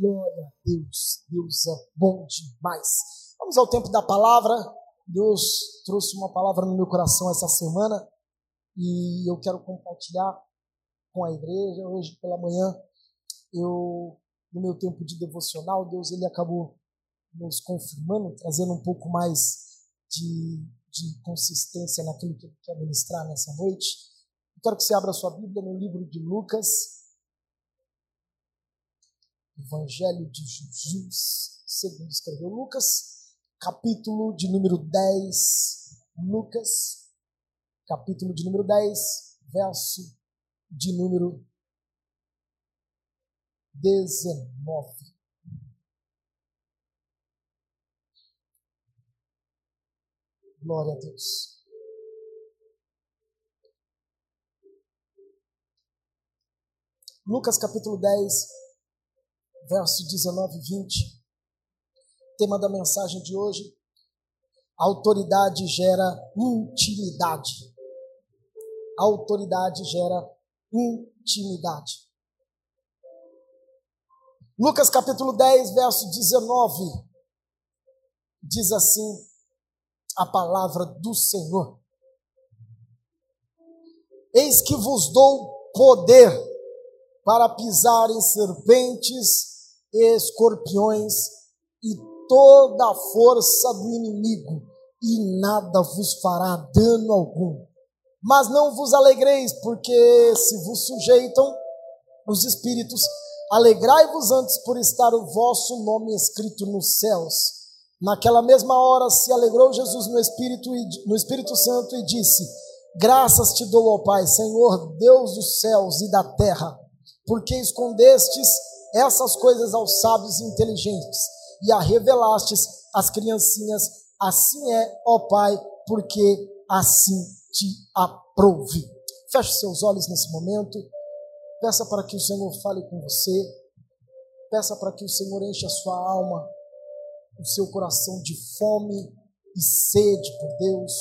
Glória a Deus. Deus é bom demais. Vamos ao tempo da palavra. Deus trouxe uma palavra no meu coração essa semana e eu quero compartilhar com a igreja. Hoje pela manhã, eu no meu tempo de devocional, Deus ele acabou nos confirmando, trazendo um pouco mais de, de consistência naquilo que ele quer ministrar nessa noite. Eu quero que você abra sua Bíblia no livro de Lucas, Evangelho de Jesus, segundo escreveu Lucas, capítulo de número 10. Lucas, capítulo de número 10, verso de número 19. Glória a Deus. Lucas capítulo 10, verso 19 e 20. Tema da mensagem de hoje: autoridade gera intimidade. Autoridade gera intimidade. Lucas capítulo 10, verso 19, diz assim a palavra do Senhor: Eis que vos dou poder para pisar em serpentes escorpiões e toda a força do inimigo, e nada vos fará dano algum. Mas não vos alegreis, porque se vos sujeitam os espíritos, alegrai-vos antes por estar o vosso nome escrito nos céus. Naquela mesma hora se alegrou Jesus no Espírito, no Espírito Santo e disse: Graças te dou, ó Pai, Senhor, Deus dos céus e da terra, porque escondestes essas coisas aos sábios e inteligentes e a revelastes às criancinhas. Assim é, ó Pai, porque assim te aprove. Feche seus olhos nesse momento. Peça para que o Senhor fale com você. Peça para que o Senhor enche a sua alma, o seu coração de fome e sede por Deus.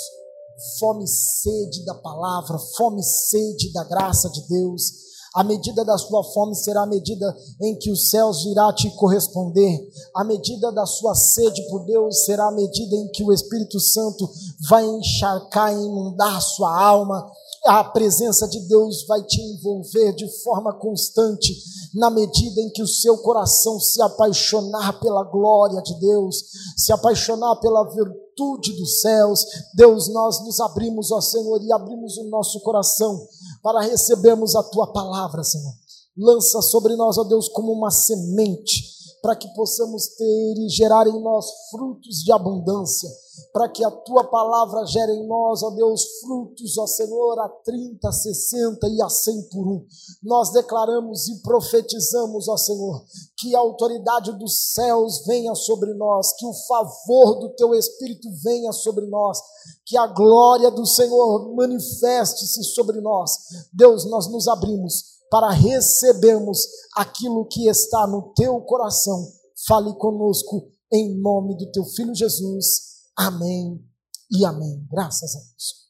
Fome e sede da palavra, fome e sede da graça de Deus a medida da sua fome será a medida em que os céus virá te corresponder. A medida da sua sede por Deus será a medida em que o Espírito Santo vai encharcar e inundar sua alma. A presença de Deus vai te envolver de forma constante, na medida em que o seu coração se apaixonar pela glória de Deus, se apaixonar pela virtude dos céus. Deus, nós nos abrimos, ó Senhor, e abrimos o nosso coração para recebermos a tua palavra, Senhor. Lança sobre nós, ó Deus, como uma semente, para que possamos ter e gerar em nós frutos de abundância, para que a tua palavra gere em nós, ó Deus, frutos, ó Senhor, a 30, a 60 e a 100 por um. Nós declaramos e profetizamos, ó Senhor, que a autoridade dos céus venha sobre nós, que o favor do teu Espírito venha sobre nós, que a glória do Senhor manifeste-se sobre nós. Deus, nós nos abrimos para recebermos aquilo que está no teu coração. Fale conosco em nome do teu filho Jesus. Amém e amém. Graças a Deus.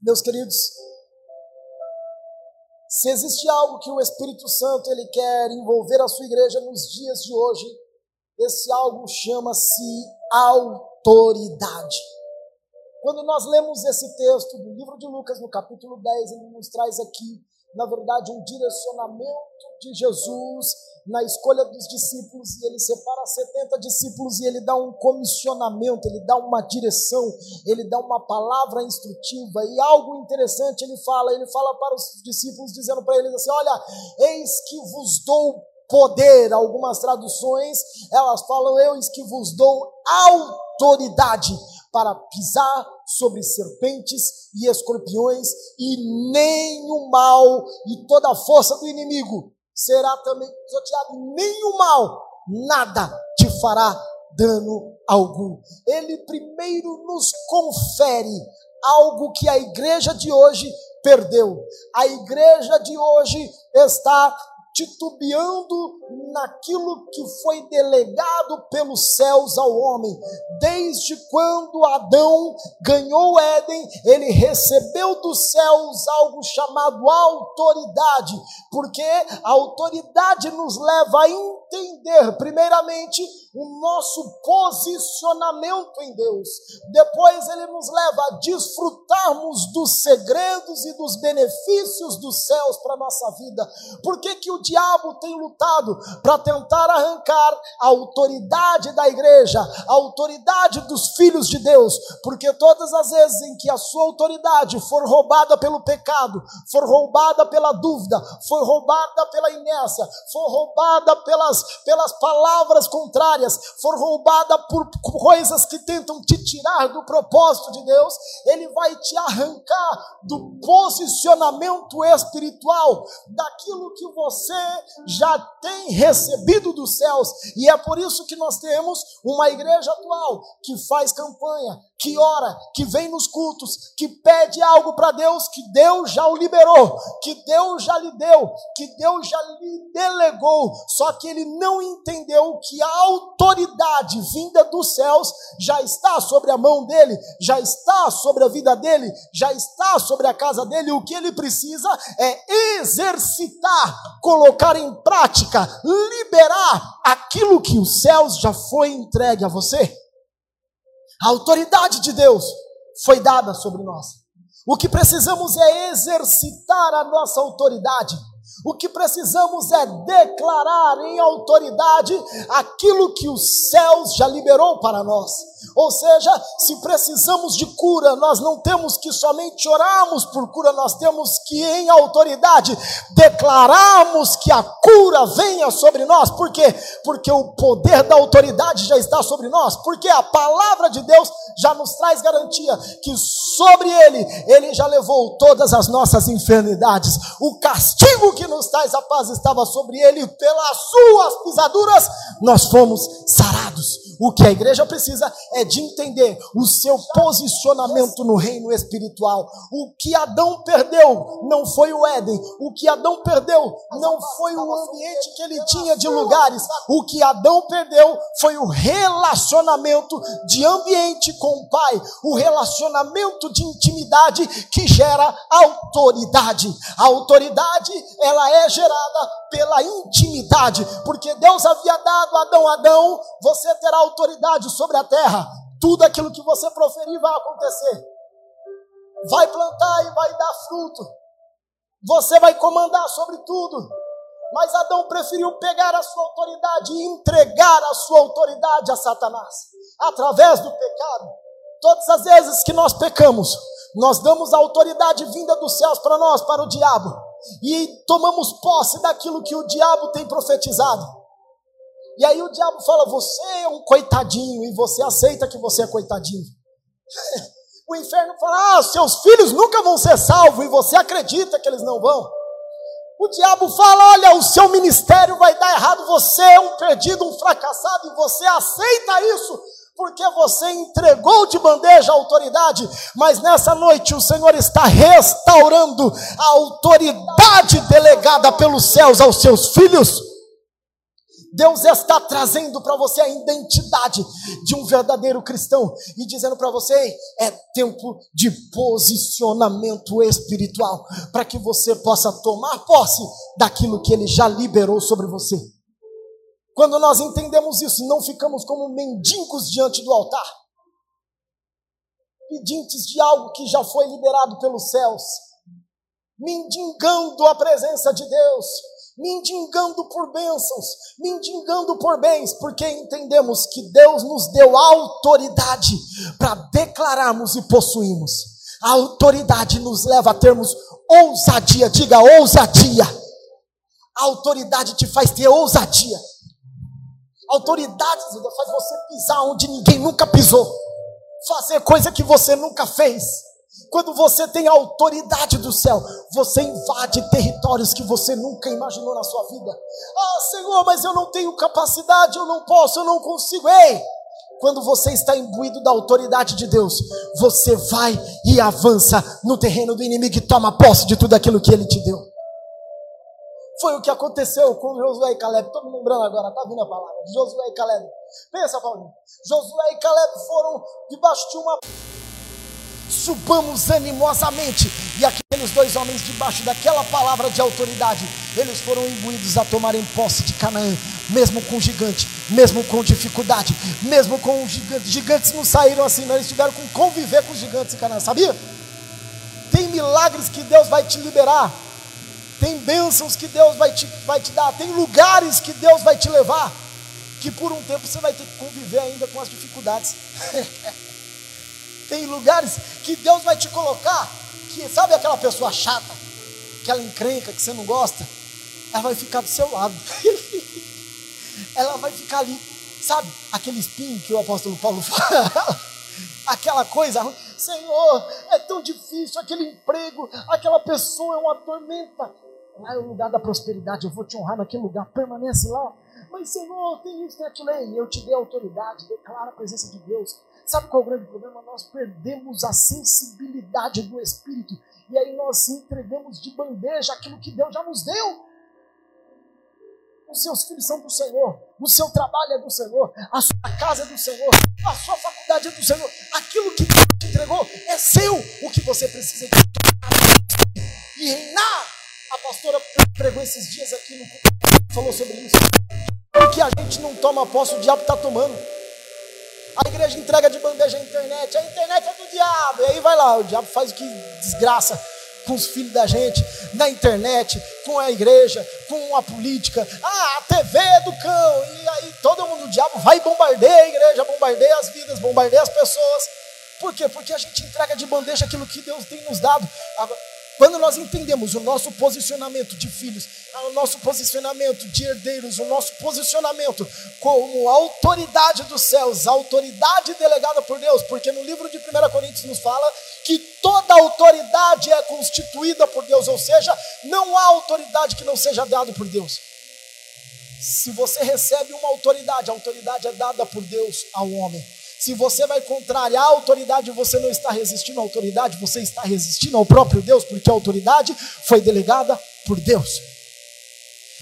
Meus queridos, se existe algo que o Espírito Santo ele quer envolver a sua igreja nos dias de hoje, esse algo chama-se autoridade. Quando nós lemos esse texto do livro de Lucas, no capítulo 10, ele nos traz aqui, na verdade, um direcionamento de Jesus na escolha dos discípulos e ele separa 70 discípulos e ele dá um comissionamento, ele dá uma direção, ele dá uma palavra instrutiva e algo interessante ele fala, ele fala para os discípulos dizendo para eles assim: "Olha, eis que vos dou poder". Algumas traduções, elas falam: "Eis que vos dou autoridade para pisar sobre serpentes e escorpiões, e nem o mal e toda a força do inimigo será também pisoteado, nem o mal, nada te fará dano algum. Ele primeiro nos confere algo que a igreja de hoje perdeu. A igreja de hoje está titubeando naquilo que foi delegado pelos céus ao homem. Desde quando Adão ganhou Éden, ele recebeu dos céus algo chamado autoridade, porque a autoridade nos leva a entender, primeiramente, o nosso posicionamento em Deus. Depois ele nos leva a desfrutarmos dos segredos e dos benefícios dos céus para a nossa vida. Por que, que o diabo tem lutado para tentar arrancar a autoridade da igreja, a autoridade dos filhos de Deus? Porque todas as vezes em que a sua autoridade for roubada pelo pecado, for roubada pela dúvida, for roubada pela inércia, for roubada pelas, pelas palavras contrárias, for roubada por coisas que tentam te tirar do propósito de Deus, ele vai te arrancar do posicionamento espiritual, daquilo que você já tem recebido dos céus. E é por isso que nós temos uma igreja atual que faz campanha, que ora, que vem nos cultos, que pede algo para Deus, que Deus já o liberou, que Deus já lhe deu, que Deus já lhe delegou, só que ele não entendeu que a autoridade vinda dos céus já está sobre a mão dele, já está sobre a vida dele, já está sobre a casa dele. O que ele precisa é exercitar, colocar em prática, liberar aquilo que os céus já foi entregue a você. A autoridade de Deus foi dada sobre nós. O que precisamos é exercitar a nossa autoridade. O que precisamos é declarar em autoridade aquilo que os céus já liberou para nós. Ou seja, se precisamos de cura, nós não temos que somente orarmos por cura, nós temos que, em autoridade, declararmos que a cura venha sobre nós. Por quê? Porque o poder da autoridade já está sobre nós. Porque a palavra de Deus já nos traz garantia que sobre ele, ele já levou todas as nossas enfermidades. O castigo que nos traz a paz estava sobre ele, pelas suas pisaduras, nós fomos sarados. O que a igreja precisa é de entender o seu posicionamento no reino espiritual. O que Adão perdeu não foi o Éden. O que Adão perdeu não foi o ambiente que ele tinha de lugares. O que Adão perdeu foi o relacionamento de ambiente com o Pai, o relacionamento de intimidade que gera autoridade. A autoridade, ela é gerada pela intimidade, porque Deus havia dado a Adão, Adão, você terá autoridade sobre a terra. Tudo aquilo que você proferir vai acontecer. Vai plantar e vai dar fruto. Você vai comandar sobre tudo. Mas Adão preferiu pegar a sua autoridade e entregar a sua autoridade a Satanás, através do pecado. Todas as vezes que nós pecamos, nós damos a autoridade vinda dos céus para nós, para o diabo, e tomamos posse daquilo que o diabo tem profetizado. E aí o diabo fala: Você é um coitadinho, e você aceita que você é coitadinho. O inferno fala: Ah, seus filhos nunca vão ser salvos, e você acredita que eles não vão. O diabo fala: Olha, o seu ministério vai dar errado, você é um perdido, um fracassado, e você aceita isso, porque você entregou de bandeja a autoridade, mas nessa noite o Senhor está restaurando a autoridade delegada pelos céus aos seus filhos. Deus está trazendo para você a identidade de um verdadeiro cristão e dizendo para você: é tempo de posicionamento espiritual para que você possa tomar posse daquilo que Ele já liberou sobre você. Quando nós entendemos isso, não ficamos como mendigos diante do altar, pedintes de algo que já foi liberado pelos céus, mendigando a presença de Deus mendigando por bênçãos, mendigando por bens, porque entendemos que Deus nos deu autoridade para declararmos e possuirmos. A autoridade nos leva a termos ousadia, diga ousadia. A autoridade te faz ter ousadia. Autoridade faz você pisar onde ninguém nunca pisou, fazer coisa que você nunca fez quando você tem a autoridade do céu, você invade territórios que você nunca imaginou na sua vida. Ah, Senhor, mas eu não tenho capacidade, eu não posso, eu não consigo. Ei! Quando você está imbuído da autoridade de Deus, você vai e avança no terreno do inimigo e toma posse de tudo aquilo que ele te deu. Foi o que aconteceu com Josué e Caleb. Estou me lembrando agora, está vindo a palavra. Josué e Caleb. Pensa, Paulinho. Josué e Caleb foram debaixo de uma. Subamos animosamente. E aqueles dois homens, debaixo daquela palavra de autoridade, eles foram imbuídos a tomarem posse de Canaã, mesmo com gigante, mesmo com dificuldade, mesmo com gigantes. Gigantes não saíram assim, não, eles tiveram que conviver com gigantes em Canaã, sabia? Tem milagres que Deus vai te liberar, tem bênçãos que Deus vai te, vai te dar, tem lugares que Deus vai te levar, que por um tempo você vai ter que conviver ainda com as dificuldades. tem lugares que Deus vai te colocar, que sabe aquela pessoa chata, aquela encrenca que você não gosta, ela vai ficar do seu lado. ela vai ficar ali, sabe? Aquele espinho que o apóstolo Paulo fala, aquela coisa, Senhor, é tão difícil aquele emprego, aquela pessoa é uma tormenta. Lá é o lugar da prosperidade, eu vou te honrar naquele lugar, permanece lá. Mas, Senhor, tem isso, tem aquilo aí. Eu te dei autoridade, declara a presença de Deus. Sabe qual é o grande problema? Nós perdemos a sensibilidade do Espírito. E aí nós entregamos de bandeja aquilo que Deus já nos deu os seus filhos são do Senhor, o seu trabalho é do Senhor, a sua casa é do Senhor, a sua faculdade é do Senhor, aquilo que Deus te entregou é seu, o que você precisa de e reinar. A pastora pregou esses dias aqui no falou sobre isso. Porque a gente não toma posse, o diabo está tomando. A igreja entrega de bandeja a internet, a internet é do diabo, e aí vai lá, o diabo faz o que desgraça com os filhos da gente, na internet, com a igreja, com a política. Ah, a TV é do cão. E aí todo mundo, o diabo vai e bombardeia a igreja, bombardeia as vidas, bombardeia as pessoas. Por quê? Porque a gente entrega de bandeja aquilo que Deus tem nos dado. Quando nós entendemos o nosso posicionamento de filhos, o nosso posicionamento de herdeiros, o nosso posicionamento como autoridade dos céus, autoridade delegada por Deus, porque no livro de 1 Coríntios nos fala que toda autoridade é constituída por Deus, ou seja, não há autoridade que não seja dada por Deus. Se você recebe uma autoridade, a autoridade é dada por Deus ao homem. Se você vai contrariar a autoridade, você não está resistindo à autoridade, você está resistindo ao próprio Deus, porque a autoridade foi delegada por Deus.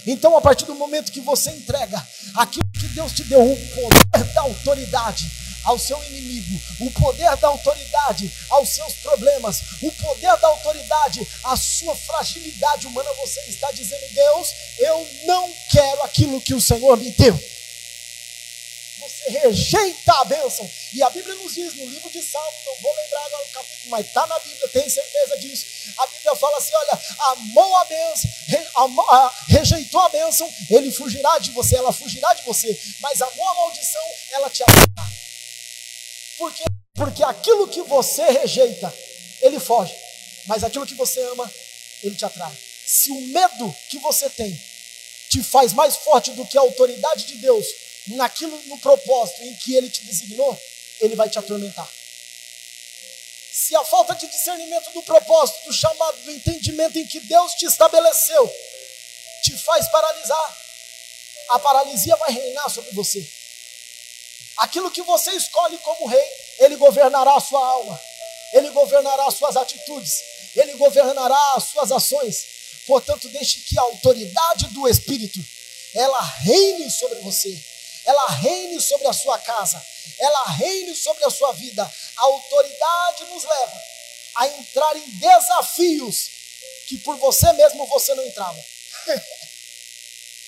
Então, a partir do momento que você entrega aquilo que Deus te deu, o poder da autoridade ao seu inimigo, o poder da autoridade aos seus problemas, o poder da autoridade à sua fragilidade humana, você está dizendo: Deus, eu não quero aquilo que o Senhor me deu você rejeita a bênção. E a Bíblia nos diz no livro de Salmos, não vou lembrar agora o capítulo, mas está na Bíblia, tenho certeza disso. A Bíblia fala assim: olha, amou a bênção, re, amou, a, rejeitou a bênção, ele fugirá de você, ela fugirá de você. Mas amou a maldição, ela te amará. Por quê? Porque aquilo que você rejeita, ele foge. Mas aquilo que você ama, ele te atrai. Se o medo que você tem te faz mais forte do que a autoridade de Deus, naquilo, no propósito em que ele te designou, ele vai te atormentar. Se a falta de discernimento do propósito, do chamado, do entendimento em que Deus te estabeleceu, te faz paralisar, a paralisia vai reinar sobre você. Aquilo que você escolhe como rei, ele governará a sua alma, ele governará as suas atitudes, ele governará as suas ações. Portanto, deixe que a autoridade do Espírito ela reine sobre você ela reine sobre a sua casa, ela reine sobre a sua vida. A autoridade nos leva a entrar em desafios que por você mesmo você não entrava.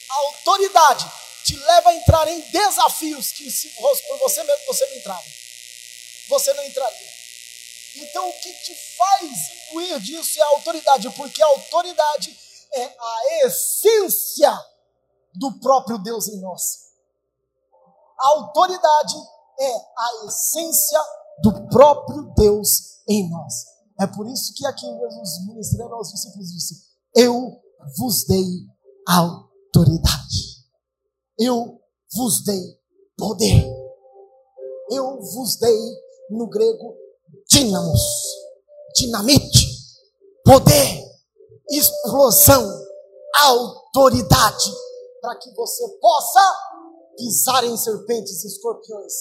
a autoridade te leva a entrar em desafios que se fosse por você mesmo você não entrava. Você não entraria. Então o que te faz imbuir disso é a autoridade, porque a autoridade é a essência do próprio Deus em nós. A autoridade é a essência do próprio Deus em nós. É por isso que aqui Jesus ministrando aos discípulos disse: Eu vos dei autoridade. Eu vos dei poder. Eu vos dei, no grego, dínamos, dinamite, poder, explosão, autoridade, para que você possa pisar em serpentes e escorpiões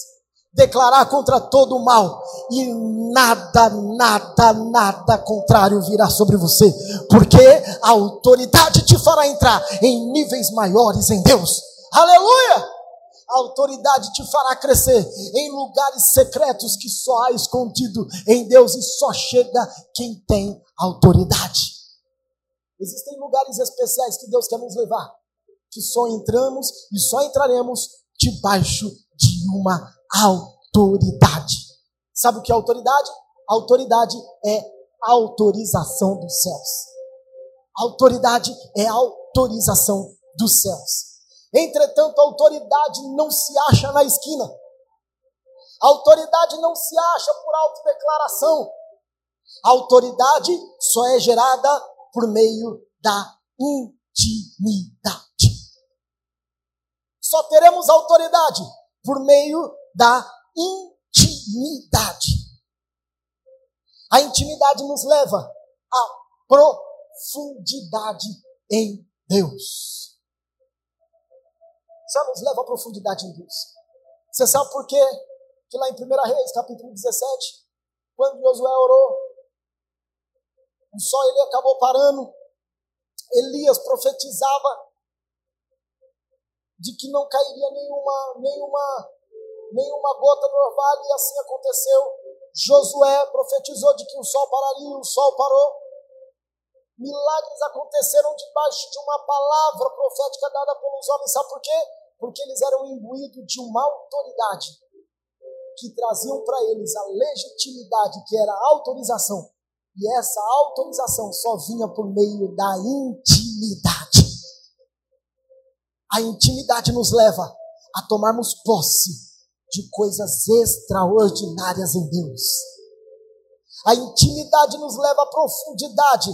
declarar contra todo o mal, e nada, nada, nada contrário virá sobre você, porque a autoridade te fará entrar em níveis maiores em Deus. Aleluia! A autoridade te fará crescer em lugares secretos que só há escondido em Deus e só chega quem tem autoridade. Existem lugares especiais que Deus quer nos levar, que só entramos e só entraremos debaixo de uma autoridade. Sabe o que é autoridade? Autoridade é autorização dos céus. Autoridade é autorização dos céus. Entretanto, a autoridade não se acha na esquina. A autoridade não se acha por autodeclaração. A autoridade só é gerada por meio da intimidade. Só teremos autoridade por meio da intimidade. A intimidade nos leva à profundidade em Deus. Só nos leva à profundidade em Deus. Você sabe por quê? Que lá em 1 Reis, capítulo 17, quando Josué orou, o sol ele acabou parando. Elias profetizava de que não cairia nenhuma, nenhuma nenhuma gota no orvalho, e assim aconteceu. Josué profetizou de que o sol pararia, o sol parou. Milagres aconteceram debaixo de uma palavra profética dada pelos homens. Sabe por quê? Porque eles eram imbuídos de uma autoridade que traziam para eles a legitimidade, que era a autorização. E essa autorização só vinha por meio da intimidade. A intimidade nos leva a tomarmos posse de coisas extraordinárias em Deus. A intimidade nos leva à profundidade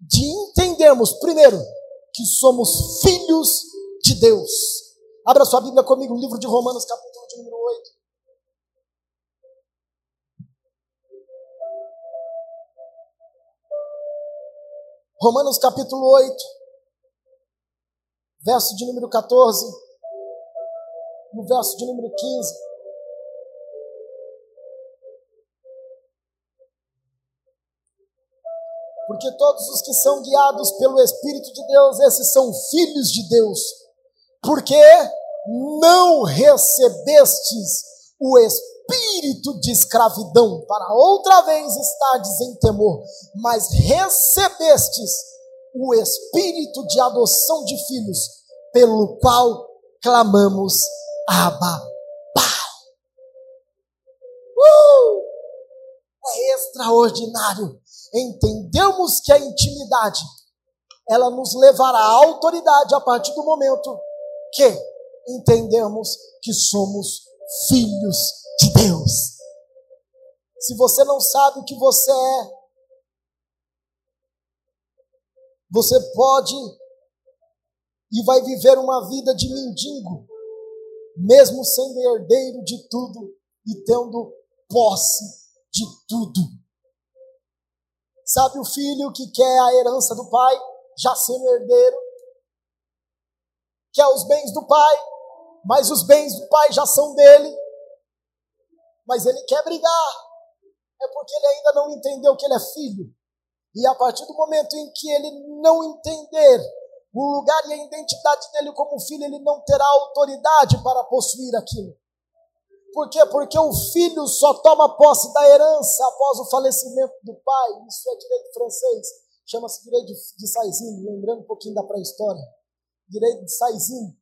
de entendermos, primeiro, que somos filhos de Deus. Abra sua Bíblia comigo, no livro de Romanos, capítulo de número 8. Romanos capítulo 8, verso de número 14, no verso de número 15. Porque todos os que são guiados pelo Espírito de Deus, esses são filhos de Deus. Porque não recebestes o espírito de escravidão para outra vez estardes em temor, mas recebestes o espírito de adoção de filhos, pelo qual clamamos Abba. Uh! É extraordinário entendemos que a intimidade ela nos levará à autoridade a partir do momento que entendemos que somos filhos de Deus. Se você não sabe o que você é, você pode e vai viver uma vida de mendigo, mesmo sendo herdeiro de tudo e tendo posse de tudo. Sabe o filho que quer a herança do pai, já sendo herdeiro? Quer os bens do pai, mas os bens do pai já são dele. Mas ele quer brigar. É porque ele ainda não entendeu que ele é filho. E a partir do momento em que ele não entender o lugar e a identidade dele como filho, ele não terá autoridade para possuir aquilo. Por quê? Porque o filho só toma posse da herança após o falecimento do pai. Isso é direito francês. Chama-se direito de Saizine, lembrando um pouquinho da pré-história. Direito de Saizine.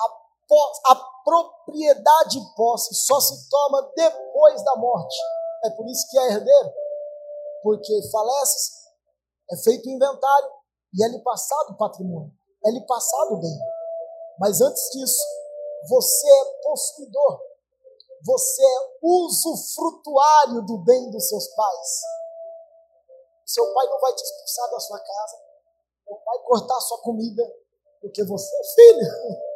A, a propriedade posse só se toma depois da morte. É por isso que é herdeiro. Porque falece, é feito o inventário e é lhe passado patrimônio. É lhe passado bem. Mas antes disso, você é possuidor você é usufrutuário do bem dos seus pais. Seu pai não vai te expulsar da sua casa, não vai cortar sua comida, porque você é filho.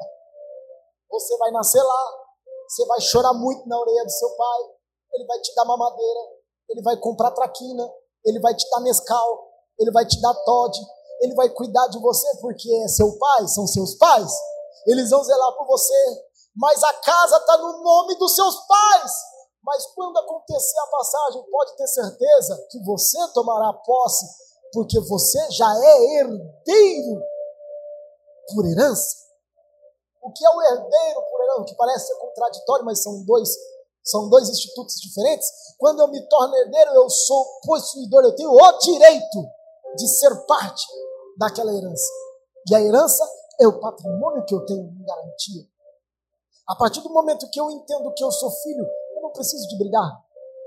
Você vai nascer lá, você vai chorar muito na orelha do seu pai, ele vai te dar mamadeira, ele vai comprar traquina, ele vai te dar mescal, ele vai te dar Todd, ele vai cuidar de você porque é seu pai, são seus pais. Eles vão zelar por você, mas a casa está no nome dos seus pais. Mas quando acontecer a passagem, pode ter certeza que você tomará posse, porque você já é herdeiro por herança. O que é o herdeiro por herança? Que parece ser contraditório, mas são dois, são dois institutos diferentes. Quando eu me torno herdeiro, eu sou possuidor, eu tenho o direito de ser parte daquela herança. E a herança é o patrimônio que eu tenho em garantia. A partir do momento que eu entendo que eu sou filho, não preciso de brigar.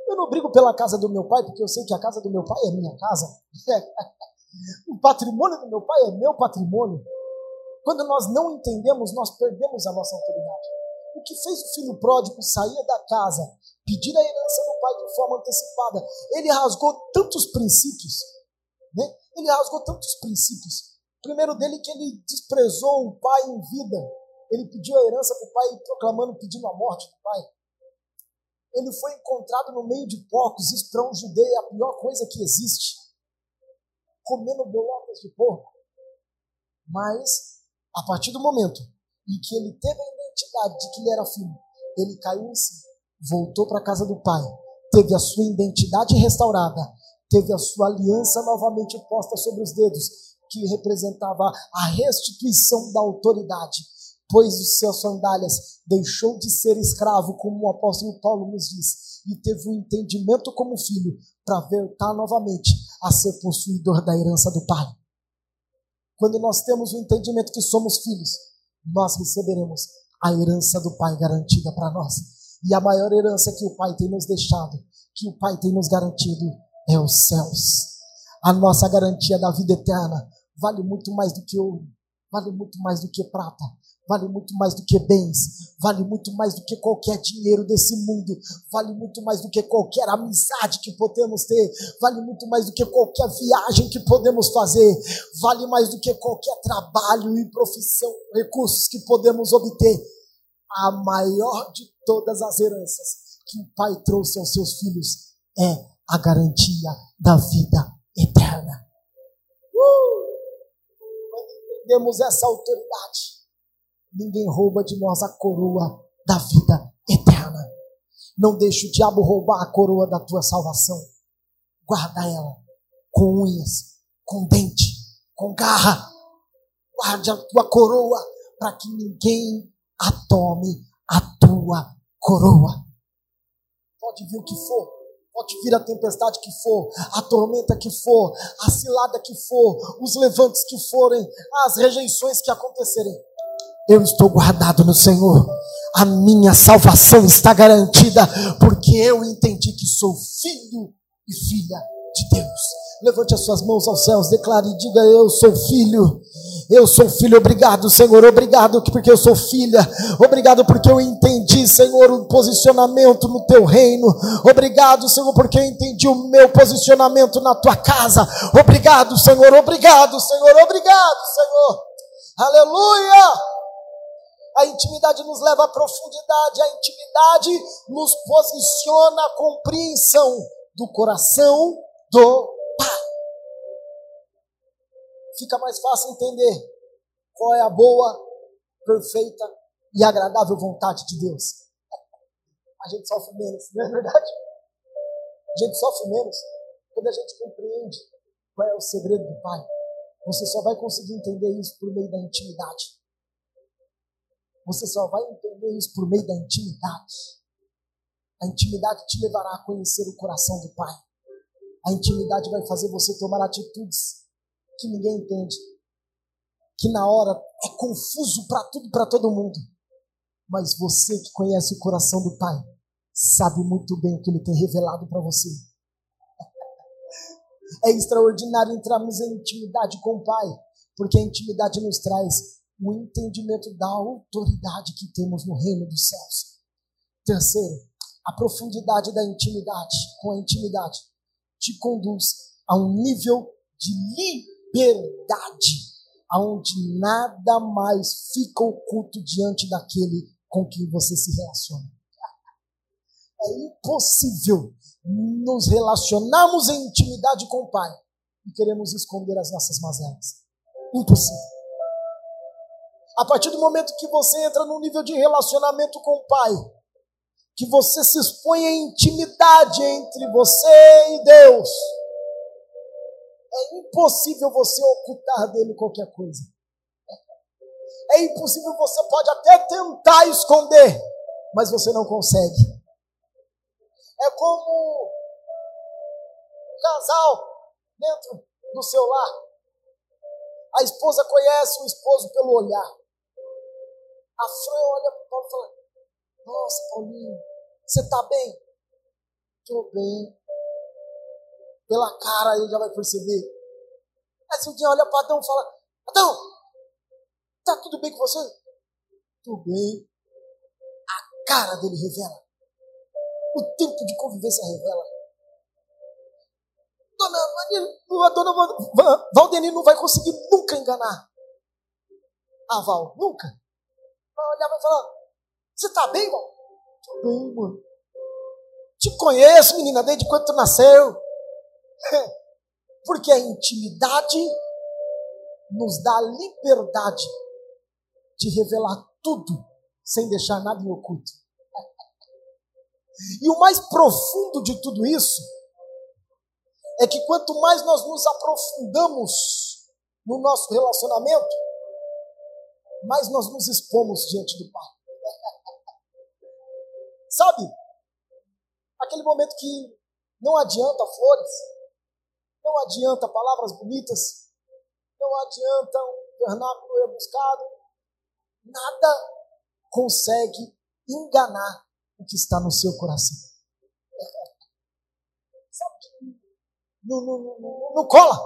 Eu não brigo pela casa do meu pai, porque eu sei que a casa do meu pai é minha casa. o patrimônio do meu pai é meu patrimônio. Quando nós não entendemos, nós perdemos a nossa autoridade. O que fez o filho pródigo sair da casa, pedir a herança do pai de forma antecipada? Ele rasgou tantos princípios, né? Ele rasgou tantos princípios. O primeiro dele que ele desprezou o pai em vida. Ele pediu a herança para o pai, proclamando, pedindo a morte do pai. Ele foi encontrado no meio de porcos. Isso para um judeu é a pior coisa que existe. Comendo bolacas de porco. Mas, a partir do momento em que ele teve a identidade de que ele era filho, ele caiu em si, voltou para a casa do pai, teve a sua identidade restaurada, teve a sua aliança novamente posta sobre os dedos, que representava a restituição da autoridade pôs os seus sandálias, deixou de ser escravo, como o apóstolo Paulo nos diz, e teve o um entendimento como filho para voltar novamente a ser possuidor da herança do Pai. Quando nós temos o entendimento que somos filhos, nós receberemos a herança do Pai garantida para nós. E a maior herança que o Pai tem nos deixado, que o Pai tem nos garantido, é os céus. A nossa garantia da vida eterna vale muito mais do que ouro, vale muito mais do que prata, vale muito mais do que bens, vale muito mais do que qualquer dinheiro desse mundo, vale muito mais do que qualquer amizade que podemos ter, vale muito mais do que qualquer viagem que podemos fazer, vale mais do que qualquer trabalho e profissão, recursos que podemos obter. A maior de todas as heranças que o Pai trouxe aos seus filhos é a garantia da vida eterna. Uh! Quando entendemos essa autoridade, ninguém rouba de nós a coroa da vida eterna. Não deixe o diabo roubar a coroa da tua salvação. Guarda ela com unhas, com dente, com garra. Guarde a tua coroa para que ninguém a tome a tua coroa. Pode vir o que for, pode vir a tempestade que for, a tormenta que for, a cilada que for, os levantes que forem, as rejeições que acontecerem eu estou guardado no Senhor. A minha salvação está garantida, porque eu entendi que sou filho e filha de Deus. Levante as suas mãos aos céus, declare e diga: Eu sou filho. Eu sou filho, obrigado, Senhor, obrigado porque eu sou filha, obrigado porque eu entendi, Senhor, o posicionamento no teu reino, obrigado, Senhor, porque eu entendi o meu posicionamento na tua casa, obrigado, Senhor, obrigado, Senhor, obrigado, Senhor, aleluia. A intimidade nos leva à profundidade, a intimidade nos posiciona à compreensão do coração do. Fica mais fácil entender qual é a boa, perfeita e agradável vontade de Deus. A gente sofre menos, não é verdade? A gente sofre menos quando a gente compreende qual é o segredo do Pai. Você só vai conseguir entender isso por meio da intimidade. Você só vai entender isso por meio da intimidade. A intimidade te levará a conhecer o coração do Pai. A intimidade vai fazer você tomar atitudes que ninguém entende, que na hora é confuso para tudo, para todo mundo. Mas você que conhece o coração do Pai, sabe muito bem o que Ele tem revelado para você. É extraordinário entrarmos em intimidade com o Pai, porque a intimidade nos traz o entendimento da autoridade que temos no reino dos céus. Terceiro, a profundidade da intimidade com a intimidade te conduz a um nível de liberdade, aonde nada mais fica oculto diante daquele com quem você se relaciona. É impossível nos relacionarmos em intimidade com o Pai e queremos esconder as nossas mazelas. Impossível. A partir do momento que você entra num nível de relacionamento com o Pai, que você se expõe em intimidade entre você e Deus, é impossível você ocultar dele qualquer coisa. É impossível, você pode até tentar esconder, mas você não consegue. É como um casal dentro do seu lar. A esposa conhece o esposo pelo olhar. A Fran olha para o Paulo e fala: Nossa, Paulinho, você está bem? Estou bem. Pela cara ele já vai perceber. Aí se um dia olha para Adão e fala: Adão, tá tudo bem com você? Tudo bem. A cara dele revela. O tempo de convivência revela. Dona, a dona Valdeni não vai conseguir nunca enganar. A Val, nunca. Vai olhar e falar: Você tá bem, Val? Tô bem, mano. Te conheço, menina, desde quando tu nasceu. Porque a intimidade nos dá a liberdade de revelar tudo sem deixar nada em oculto. E o mais profundo de tudo isso é que quanto mais nós nos aprofundamos no nosso relacionamento, mais nós nos expomos diante do Pai. Sabe? Aquele momento que não adianta flores, não adianta palavras bonitas, não adianta um vernáculo rebuscado, nada consegue enganar o que está no seu coração. Sabe? Não, não, não, não cola.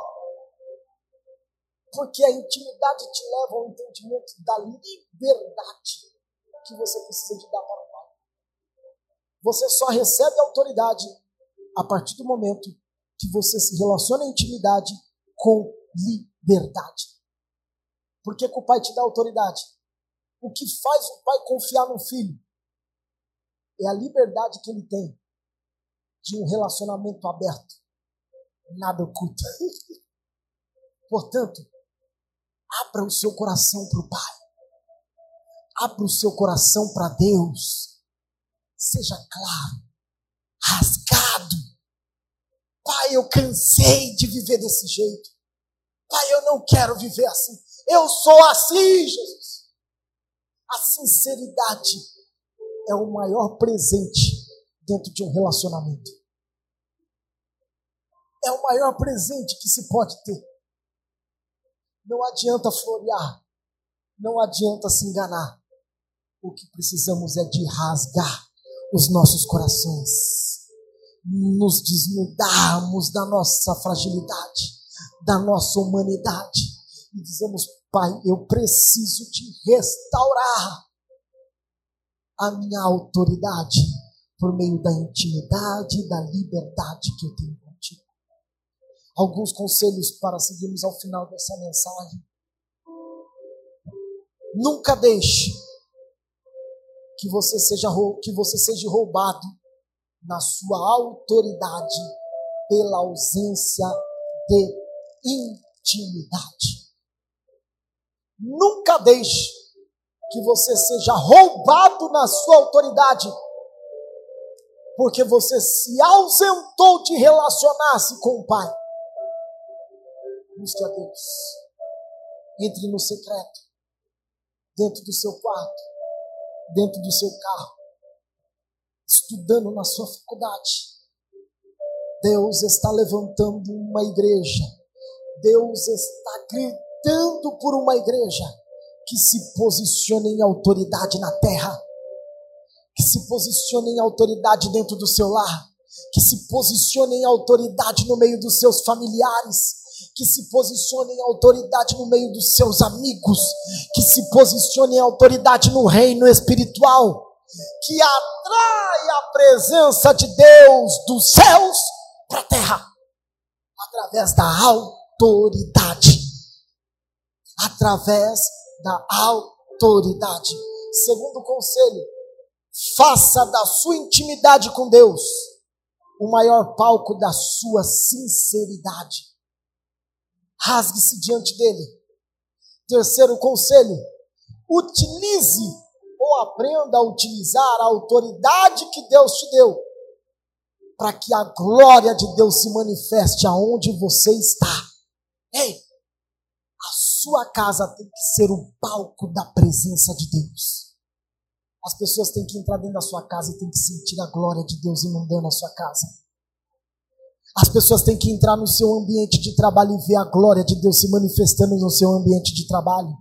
Porque a intimidade te leva ao entendimento da liberdade que você precisa de dar para o Pai. Você só recebe autoridade a partir do momento que você se relaciona em intimidade com liberdade. Por que, o pai te dá autoridade? O que faz o pai confiar no filho é a liberdade que ele tem de um relacionamento aberto, nada oculto. Portanto, abra o seu coração para o Pai, abra o seu coração para Deus, seja claro, rasgado. Pai, eu cansei de viver desse jeito. Pai, eu não quero viver assim. Eu sou assim, Jesus. A sinceridade é o maior presente dentro de um relacionamento. É o maior presente que se pode ter. Não adianta florear, não adianta se enganar. O que precisamos é de rasgar os nossos corações, nos desnudarmos da nossa fragilidade, da nossa humanidade e dizemos: Pai, eu preciso te restaurar a minha autoridade por meio da intimidade e da liberdade que eu tenho contigo. Alguns conselhos para seguirmos ao final dessa mensagem. Nunca deixe que você seja que você seja roubado na sua autoridade pela ausência de intimidade. Nunca deixe que você seja roubado na sua autoridade, porque você se ausentou de relacionar-se com o Pai. Busque a Deus. Entre no secreto, dentro do seu quarto, dentro do seu carro, estudando na sua faculdade. Deus está levantando uma igreja. Deus está gritando por uma igreja que se posicione em autoridade na terra, que se posicione em autoridade dentro do seu lar, que se posicione em autoridade no meio dos seus familiares, que se posicione em autoridade no meio dos seus amigos, que se posicione em autoridade no reino espiritual, que atrai a presença de Deus dos céus para a terra, através da autoridade, através da autoridade. Segundo conselho, faça da sua intimidade com Deus o maior palco da sua sinceridade. Rasgue-se diante dele. Terceiro conselho, Utilize ou aprenda a utilizar a autoridade que Deus te deu para que a glória de Deus se manifeste aonde você está. Ei, a sua casa tem que ser o palco da presença de Deus. As pessoas têm que entrar dentro da sua casa e têm que sentir a glória de Deus inundando a sua casa. As pessoas têm que entrar no seu ambiente de trabalho e ver a glória de Deus se manifestando no seu ambiente de trabalho.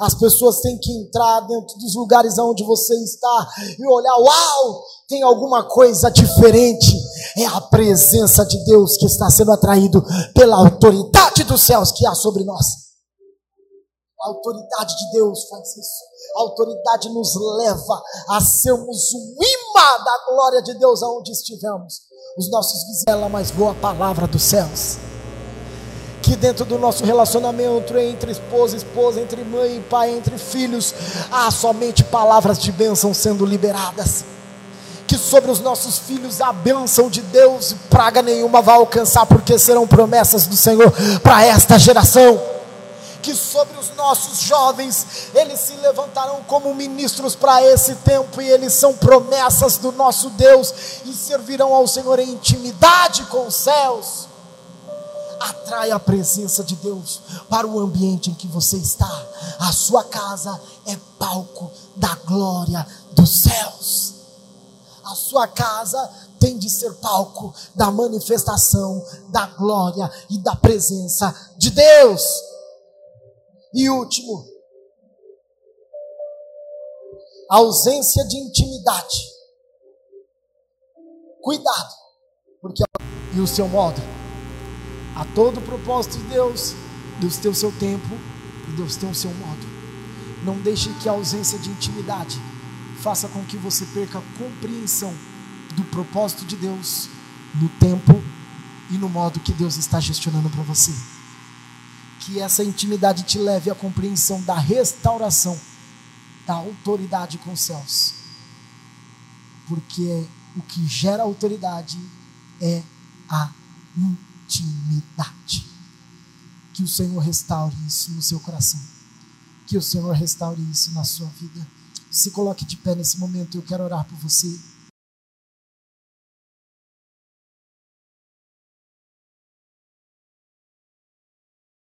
As pessoas têm que entrar dentro dos lugares onde você está e olhar, uau, tem alguma coisa diferente. É a presença de Deus que está sendo atraído pela autoridade dos céus que há sobre nós. A autoridade de Deus faz isso. A autoridade nos leva a sermos o imã da glória de Deus aonde estivermos. Os nossos vizinhos, mais boa palavra dos céus que dentro do nosso relacionamento entre esposa esposa, entre mãe e pai, entre filhos, há somente palavras de bênção sendo liberadas. Que sobre os nossos filhos a bênção de Deus, praga nenhuma vai alcançar, porque serão promessas do Senhor para esta geração. Que sobre os nossos jovens, eles se levantarão como ministros para esse tempo, e eles são promessas do nosso Deus, e servirão ao Senhor em intimidade com os céus atrai a presença de Deus para o ambiente em que você está. A sua casa é palco da glória dos céus. A sua casa tem de ser palco da manifestação da glória e da presença de Deus. E último, ausência de intimidade. Cuidado, porque e o seu modo a todo o propósito de Deus, Deus tem o seu tempo e Deus tem o seu modo. Não deixe que a ausência de intimidade faça com que você perca a compreensão do propósito de Deus no tempo e no modo que Deus está gestionando para você. Que essa intimidade te leve à compreensão da restauração da autoridade com os céus. Porque o que gera autoridade é a intimidade intimidade. Que o Senhor restaure isso no seu coração. Que o Senhor restaure isso na sua vida. Se coloque de pé nesse momento, eu quero orar por você.